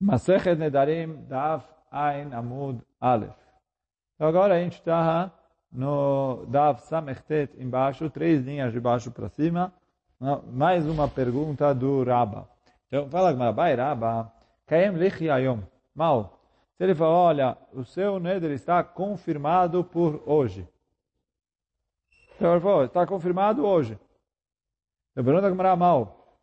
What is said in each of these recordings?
Masechet Nedarim Daf Ain Amud Aleph. Então agora a gente está no Daf Samechtet embaixo, três linhas de baixo para cima. Mais uma pergunta do Rabba. Então fala com Rabai Rabba, Kaem Lechi Ayom. Mal. Se ele fala, olha, o seu Neder está confirmado por hoje. Então ele falou, está confirmado hoje. Eu pergunto a mal.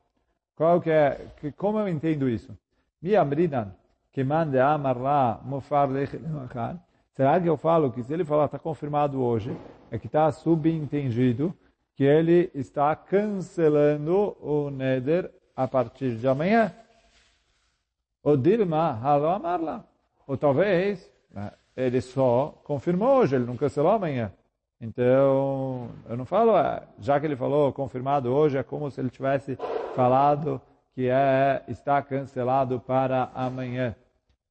Qual que é, que, como eu entendo isso? Mi amridan, que mande amarra mofar lemachar. Será que eu falo que se ele falar está confirmado hoje, é que está subentendido que ele está cancelando o neder a partir de amanhã? Ou Dilma, halo amarla. Ou talvez né, ele só confirmou hoje, ele não cancelou amanhã. Então, eu não falo, já que ele falou confirmado hoje, é como se ele tivesse falado que é, está cancelado para amanhã.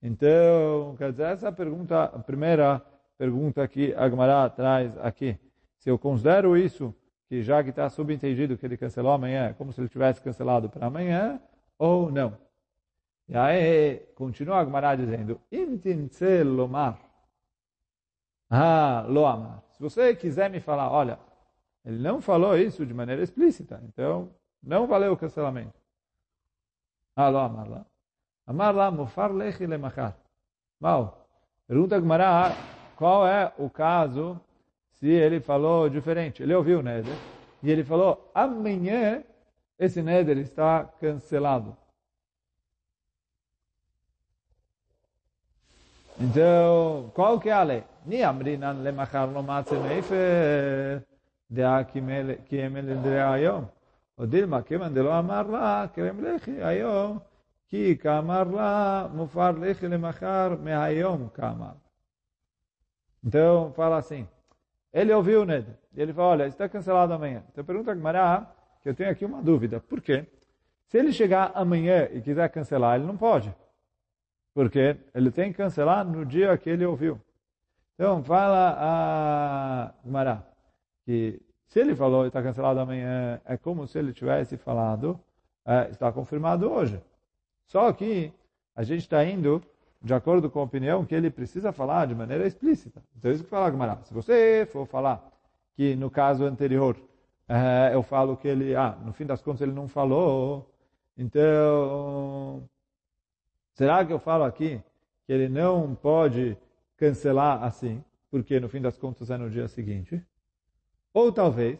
Então, quer dizer, essa pergunta, a primeira pergunta que a Gemara traz aqui. Se eu considero isso, que já que está subentendido que ele cancelou amanhã, é como se ele tivesse cancelado para amanhã, ou não. E aí, continua a Gemara dizendo, Intincelomar. Ah, loamar. Se você quiser me falar, olha, ele não falou isso de maneira explícita, então não valeu o cancelamento. Ah, lo amar lá. Amar lá, mufar lechi lemachar. Mal. Pergunta Gmará, qual é o caso se ele falou diferente? Ele ouviu o Neder e ele falou, amanhã esse Neder está cancelado. Então, qual que é a lei? Ni amrinan lemachar no matze meifer, de a que emel de ayom. או דילמה, כיוון דלא אמר לה, כרם לחי, היום, כי כאמר לה, מופר לחי למחר, מהיום כאמר. Então, fala assim, ele ouviu o Neder, e ele fala, olha, está cancelado amanhã. Então, pergunta a Gmará, que eu tenho aqui uma dúvida, por quê? Se ele chegar amanhã e quiser cancelar, ele não pode. Porque ele tem que cancelar no dia que ele ouviu. Então, fala a Gmará, que se ele falou está cancelado amanhã, é como se ele tivesse falado, é, está confirmado hoje. Só que a gente está indo de acordo com a opinião que ele precisa falar de maneira explícita. Então, isso que fala Gamara. Se você for falar que no caso anterior é, eu falo que ele, ah, no fim das contas ele não falou, então, será que eu falo aqui que ele não pode cancelar assim, porque no fim das contas é no dia seguinte? Ou talvez,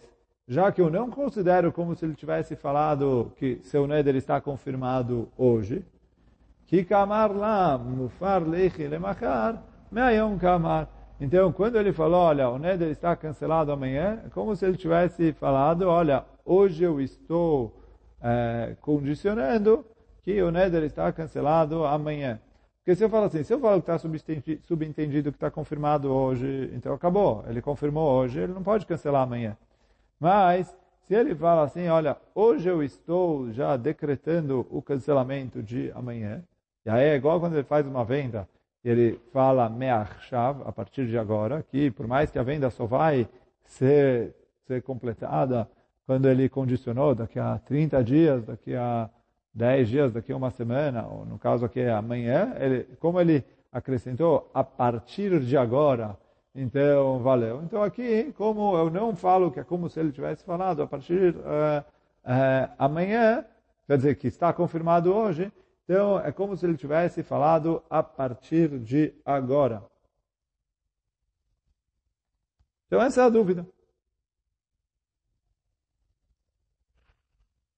já que eu não considero como se ele tivesse falado que seu neder está confirmado hoje, que kamar lá, mufar lechi lemachar, meayom kamar. Então, quando ele falou, olha, o neder está cancelado amanhã, é como se ele tivesse falado, olha, hoje eu estou é, condicionando que o neder está cancelado amanhã. Porque se eu falo assim, se eu falo que está subentendido que está confirmado hoje, então acabou. Ele confirmou hoje, ele não pode cancelar amanhã. Mas, se ele fala assim, olha, hoje eu estou já decretando o cancelamento de amanhã, e aí é igual quando ele faz uma venda, ele fala me'achshav, a partir de agora, que por mais que a venda só vai ser, ser completada quando ele condicionou, daqui a 30 dias, daqui a dez dias, daqui a uma semana, ou no caso aqui é amanhã, ele, como ele acrescentou a partir de agora, então valeu. Então aqui, como eu não falo que é como se ele tivesse falado a partir uh, uh, amanhã, quer dizer que está confirmado hoje, então é como se ele tivesse falado a partir de agora. Então essa é a dúvida.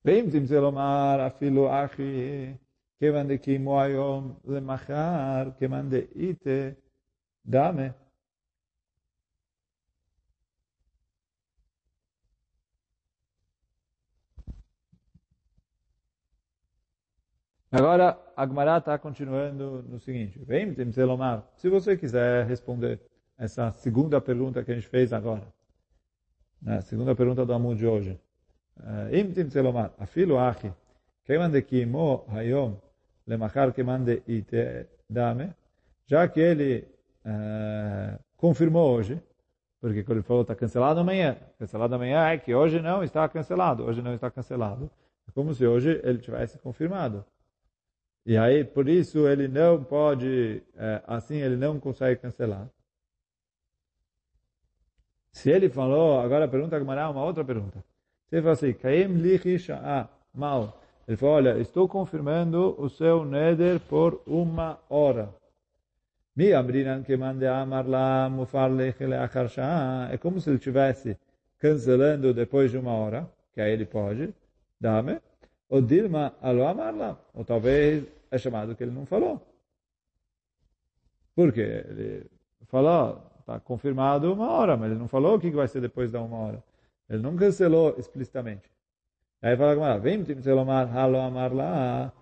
ואם תמצא לומר אפילו אחי, כיוון דקיימו היום למחר, כיוון דאיתה דמה. Agora, a Gemara está continuando no seguinte. Vem, Temselomar, se você quiser responder essa segunda pergunta que a gente fez agora, né, a segunda pergunta do Amor de hoje, אם תמצא לומר, אפילו אחי, כיוון דקיימו היום למחר כיוון דאיתדמה, já que ele uh, confirmou hoje, porque quando ele falou está cancelado amanhã, cancelado amanhã é que hoje não está cancelado, hoje não está cancelado. É como se hoje ele tivesse confirmado. E aí, por isso, ele não pode, é, assim ele não consegue cancelar. Se ele falou, agora a pergunta que uma outra pergunta. Ele falou assim, Kaim lichi sha'a, mal. Ele falou, olha, estou confirmando o seu neder por uma hora. Mi abrinan que mande amar lá, mufar. É como se ele estivesse cancelando depois de uma hora, que aí ele pode, dame. Ou Dilma alo amar lá. Ou talvez é chamado que ele não falou. Por quê? Ele falou, Está confirmado uma hora, mas ele não falou o que vai ser depois da uma hora. Ele não cancelou explicitamente. Aí fala como vem selomar halo amar lá,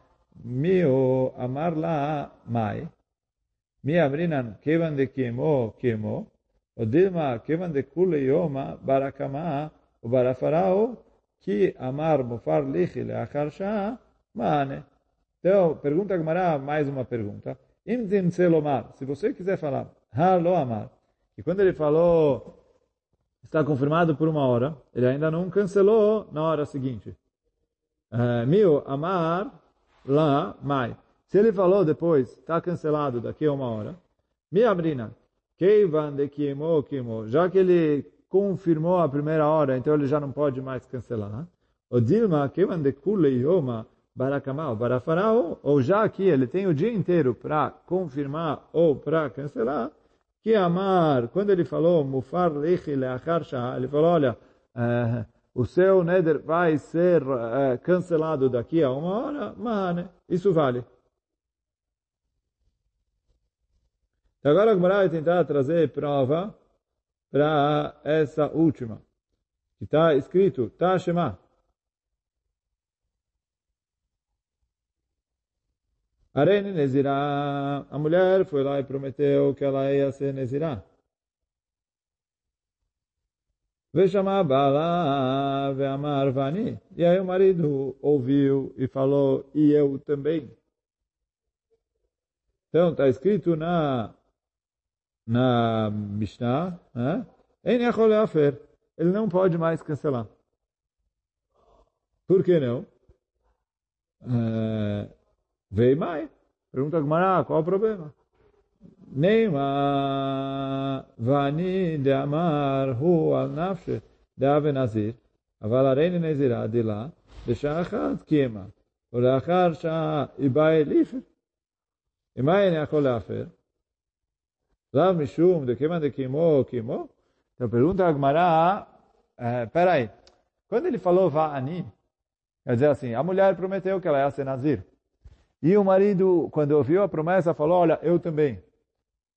mio amar lá mai. Mi abrinan kevan de kemo kemo, dilma kevan de kule yoma barakama o barafarao que amar mufar lichi leachar shah mane. Então, pergunta Gamara, mais uma pergunta. Imtim selomar, se você quiser falar, halo amar, e quando ele falou, está confirmado por uma hora, ele ainda não cancelou na hora seguinte. Uh, Mil amar lá mai. Se ele falou depois, está cancelado daqui a uma hora. Mi abrina. Keivan de kiemo kiemo. Já que ele confirmou a primeira hora, então ele já não pode mais cancelar. O Dilma, Keivan de kule yoma barakamau barafarao. Ou já que ele tem o dia inteiro para confirmar ou para cancelar, que amar, quando ele falou, mufar lechi leachar ele falou, olha, uh, o seu neder vai ser uh, cancelado daqui a uma hora, mas isso vale. Então agora o vai tentar trazer prova para essa última, que está escrito, Tashema. Arene Nezirá, a mulher foi lá e prometeu que ela ia ser Nezirá. Vejamar Bala Veamar Vani. E aí o marido ouviu e falou, e eu também. Então, está escrito na, na Mishnah, né? Ele não pode mais cancelar. Por que não? Uh, Veio mais. Pergunta Gmará, qual o problema? Neima vani de amar hu al nafshe de ave nazir. אבל הריני נזירה דילה בשעה אחת קיימה, ולאחר שעה היא באה אליפר. אם אין יכול להפר? לאו משום דקיימה דקיימו קיימו? Então pergunta a Agmará, é, peraí, quando ele falou va'ani, quer dizer assim, a mulher prometeu que ela ia ser nazir. E o marido, quando ouviu a promessa, falou, olha, eu também.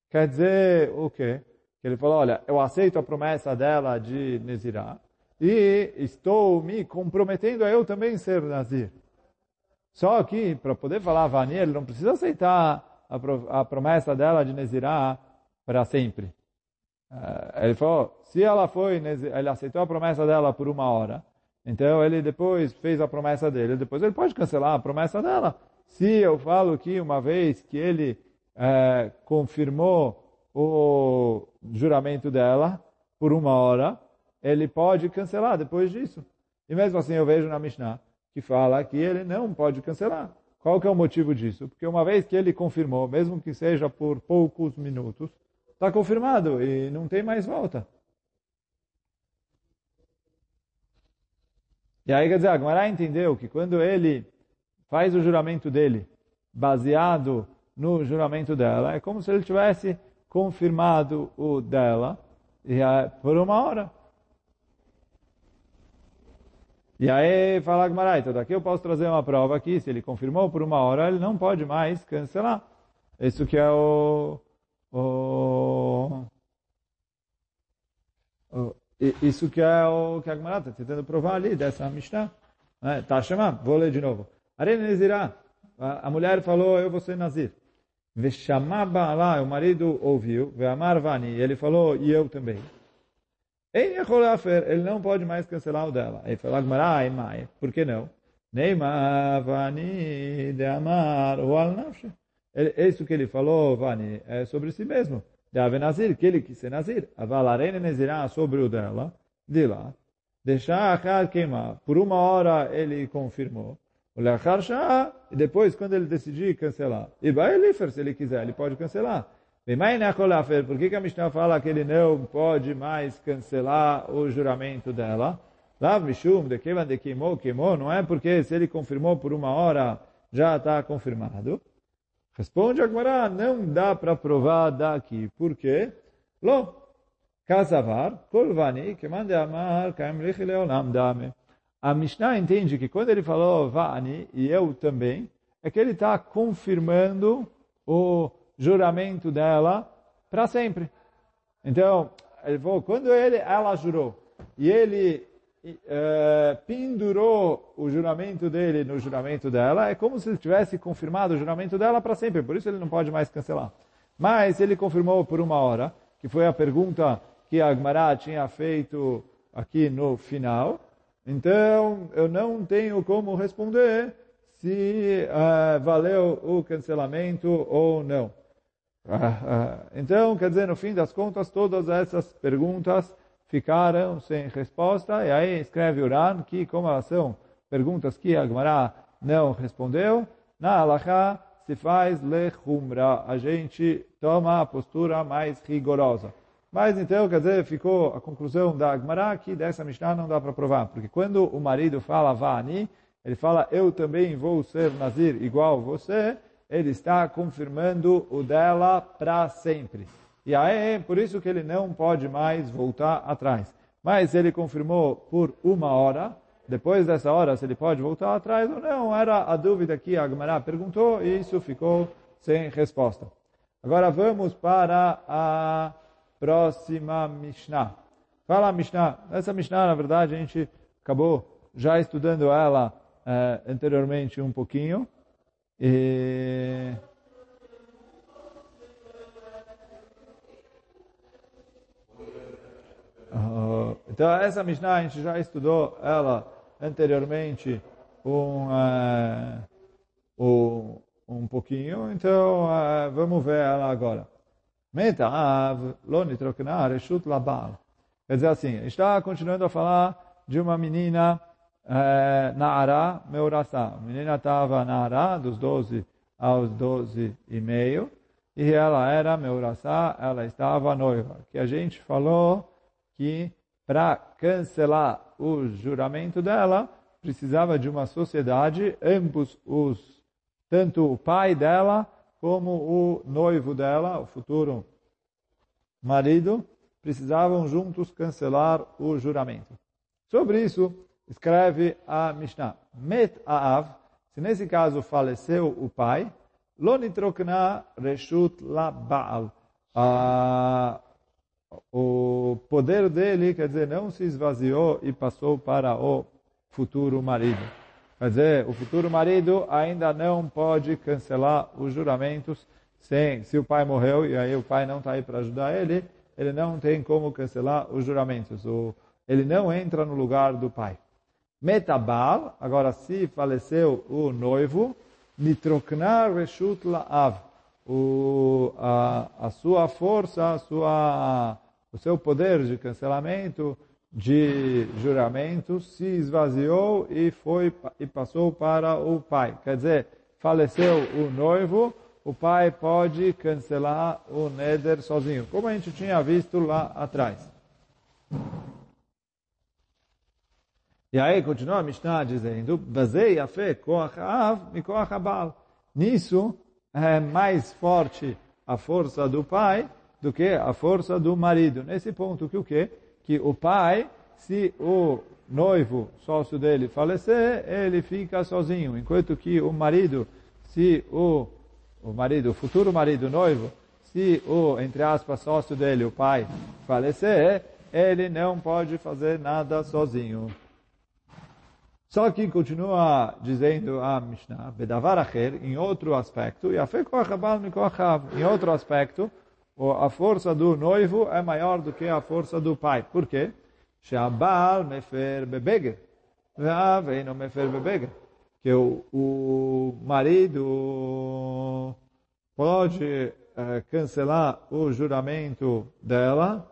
Quer dizer o quê? Ele falou, olha, eu aceito a promessa dela de Nezirah e estou me comprometendo a eu também ser Nazir. Só que, para poder falar Vani, ele não precisa aceitar a, promessa dela de Nezirah para sempre. Eh, ele falou, se ela foi, ele aceitou a promessa dela por uma hora, então ele depois fez a promessa dele, depois ele pode cancelar a promessa dela se eu falo que uma vez que ele é, confirmou o juramento dela por uma hora, ele pode cancelar depois disso. E mesmo assim eu vejo na Mishnah que fala que ele não pode cancelar. Qual que é o motivo disso? Porque uma vez que ele confirmou, mesmo que seja por poucos minutos, está confirmado e não tem mais volta. E aí, quer dizer, a entendeu que quando ele faz o juramento dele baseado no juramento dela, é como se ele tivesse confirmado o dela e é por uma hora. E aí fala Gmarai, então daqui eu posso trazer uma prova aqui, se ele confirmou por uma hora, ele não pode mais cancelar. Isso que é o, o, o isso que é o que a Gmarai está tentando provar ali dessa Mishnah. Tá chamando? Vou ler de novo. Arena Nezirá. A mulher falou, eu vou ser Nazir. Veshamaba lá, o marido ouviu. Veamar Vani. Ele falou, e eu também. Ele não pode mais cancelar o dela. Ele falou, Agmará, mai. Por que não? Neima Vani de Amar o Al Nafshe. Isso que ele falou, Vani, é sobre si mesmo. De Ave Nazir, que ele quis ser Nazir. Avalarene Nezirá sobre o dela, de lá. Deixar a queimar. Por uma hora ele confirmou. E depois, quando ele decidir cancelar. E vai ele, se ele quiser, ele pode cancelar. Por que, a Mishnah fala que ele não pode mais cancelar o juramento dela? Lá, Mishum, de Kevan de Kimou, Kimou, não é porque se ele confirmou por uma hora, já está confirmado. Responde Agmará, não dá para provar daqui. Por quê? Lo, Kasavar, Kolvani, que amar, Kaim Leolam Dame. A Mishnah entende que quando ele falou Vani, e eu também, é que ele está confirmando o juramento dela para sempre. Então, ele falou, quando ele, ela jurou, e ele uh, pendurou o juramento dele no juramento dela, é como se ele tivesse confirmado o juramento dela para sempre, por isso ele não pode mais cancelar. Mas ele confirmou por uma hora, que foi a pergunta que a Agmará tinha feito aqui no final, então eu não tenho como responder se uh, valeu o cancelamento ou não. Ah, ah, então, quer dizer, no fim das contas, todas essas perguntas ficaram sem resposta, e aí escreve Uran que, como elas são perguntas que a Gemara não respondeu, na Alaha se faz lechumra, a gente toma a postura mais rigorosa. Mas então, quer dizer, ficou a conclusão da Gemara que dessa Mishnah não dá para provar, porque quando o marido fala Vani, ele fala, eu também vou ser Nazir igual você, ele está confirmando o dela para sempre. E aí, por isso que ele não pode mais voltar atrás. Mas ele confirmou por uma hora, depois dessa hora, se ele pode voltar atrás ou não, era a dúvida que a Gemara perguntou e isso ficou sem resposta. Agora vamos para a próxima Mishnah. Fala a Mishnah. Essa Mishnah, na verdade, a gente acabou já estudando ela eh, anteriormente um pouquinho. E... Uh, então, essa Mishnah a gente já estudou ela anteriormente um, uh, um, um pouquinho, então uh, vamos ver ela agora. Metav lo nitrokna reshut labal. Quer dizer assim, está continuando a falar de uma menina é, Naara Meurassá. A menina estava Naara, dos 12 aos 12 e meio, e ela era Meurassá, ela estava noiva. Que a gente falou que para cancelar o juramento dela, precisava de uma sociedade, ambos os, tanto o pai dela como o noivo dela, o futuro marido, precisavam juntos cancelar o juramento. Sobre isso, escreve a Mishnah, Met Aav, se nesse caso faleceu o pai, lo nitrokna reshut la Baal. Ah, o poder dele, quer dizer, não se esvaziou e passou para o futuro marido. Quer dizer, o futuro marido ainda não pode cancelar os juramentos sem, se o pai morreu e aí o pai não está aí para ajudar ele, ele não tem como cancelar os juramentos. O, ele não entra no lugar do pai. Metabal, agora se faleceu o noivo, nitroknar reshut la'av. A, a sua força, a sua, o seu poder de cancelamento de juramento se esvaziou e foi e passou para o pai. Quer dizer, faleceu o noivo, o pai pode cancelar o neder sozinho, como a gente tinha visto lá atrás. E aí continua a Mishnah dizendo, Bazei afe koach av abal. Nisso é mais forte a força do pai do que a força do marido. Nesse ponto que o quê? Que o pai, se o noivo, sócio dele, falecer, ele fica sozinho. Enquanto que o marido, se o, o marido, o futuro marido noivo, se o, entre aspas, sócio dele, o pai, falecer, ele não pode fazer nada sozinho. Só que continua dizendo a Mishnah, em outro aspecto, em outro aspecto, a força do noivo é maior do que a força do pai. Por quê? Sheabal mefer bebeger. Ve'aveino mefer bebeger. Que o, o marido pode eh, cancelar o juramento dela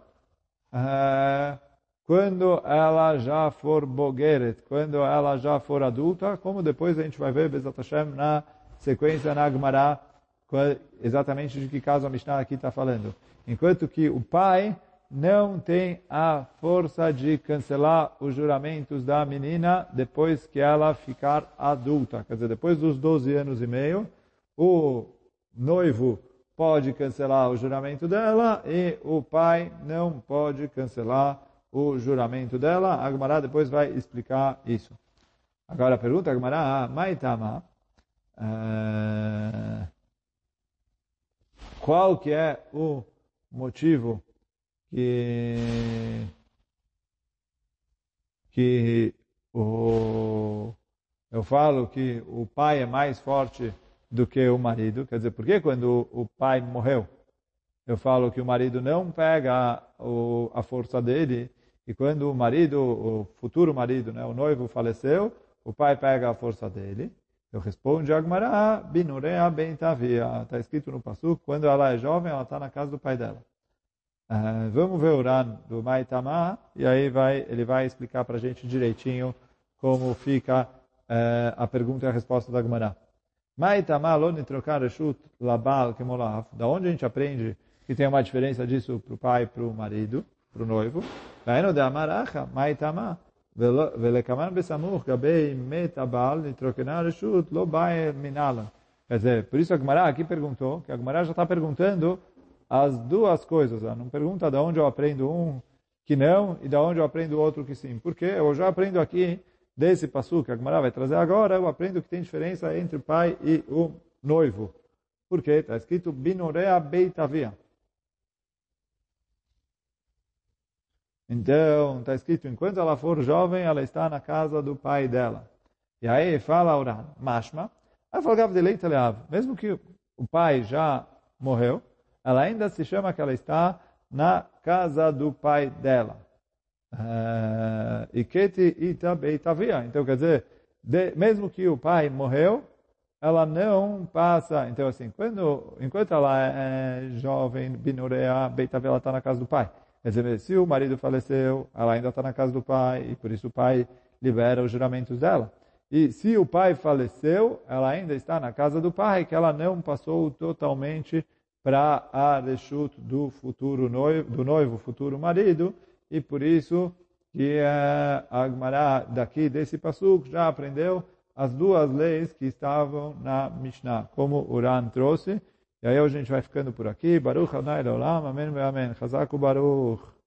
eh, quando ela já for bogeret, quando ela já for adulta, como depois a gente vai ver Bezat Hashem na sequência na Gemara, exatamente de que caso a Mishnah aqui está falando. Enquanto que o pai não tem a força de cancelar os juramentos da menina depois que ela ficar adulta. Quer dizer, depois dos 12 anos e meio, o noivo pode cancelar o juramento dela e o pai não pode cancelar o juramento dela. A Gemara depois vai explicar isso. Agora pergunta a Gemara, ah, Maitama, uh, qual que é o motivo que que o eu falo que o pai é mais forte do que o marido. Quer dizer, porque quando o pai morreu, eu falo que o marido não pega o, a força dele, e quando o marido, o futuro marido, né, o noivo faleceu, o pai pega a força dele. Eu respondo, Agmará, binurea bentavia. Está escrito no Passu, quando ela é jovem, ela está na casa do pai dela. Uh, vamos ver o Ran do Maitama, e aí vai, ele vai explicar para a gente direitinho como fica uh, a pergunta e a resposta da Agmará. Maitama lo trocar reshut labal kemolav. Da onde a gente aprende que tem uma diferença disso para o pai e para o marido, para o noivo? Vaino de amaracha, maitama. ולקמן בסמוך גבי מת הבעל נתרוקנה רשות לא בא מנהלה. Quer dizer, por isso a Gemara aqui perguntou, que a Gemara já está perguntando as duas coisas. Ela não pergunta de onde eu aprendo um que não e de onde eu aprendo outro que sim. Porque eu já aprendo aqui desse passo que a Gemara vai trazer agora, eu aprendo que tem diferença entre o pai e o noivo. Por quê? Está escrito Binorea Beitavia. Então, está escrito, enquanto ela for jovem, ela está na casa do pai dela. E aí fala Uran, Mashma, mesmo que o pai já morreu, ela ainda se chama que ela está na casa do pai dela. Uh, Iketi ita beitavia. Então, quer dizer, mesmo que o pai morreu, ela não passa. Então, assim, quando, enquanto ela é jovem, binurea, beitavia, ela está na casa do pai. Quer dizer, se o marido faleceu, ela ainda está na casa do pai, e por isso o pai libera os juramentos dela. E se o pai faleceu, ela ainda está na casa do pai, que ela não passou totalmente para a reshut do futuro noivo, do noivo futuro marido, e por isso que uh, a Agmará daqui desse pasuk já aprendeu as duas leis que estavam na Mishnah, como Uran trouxe. E aí hoje a gente vai ficando por aqui. Baruch Adonai Leolam, Amém, Amém. Chazak Baruch.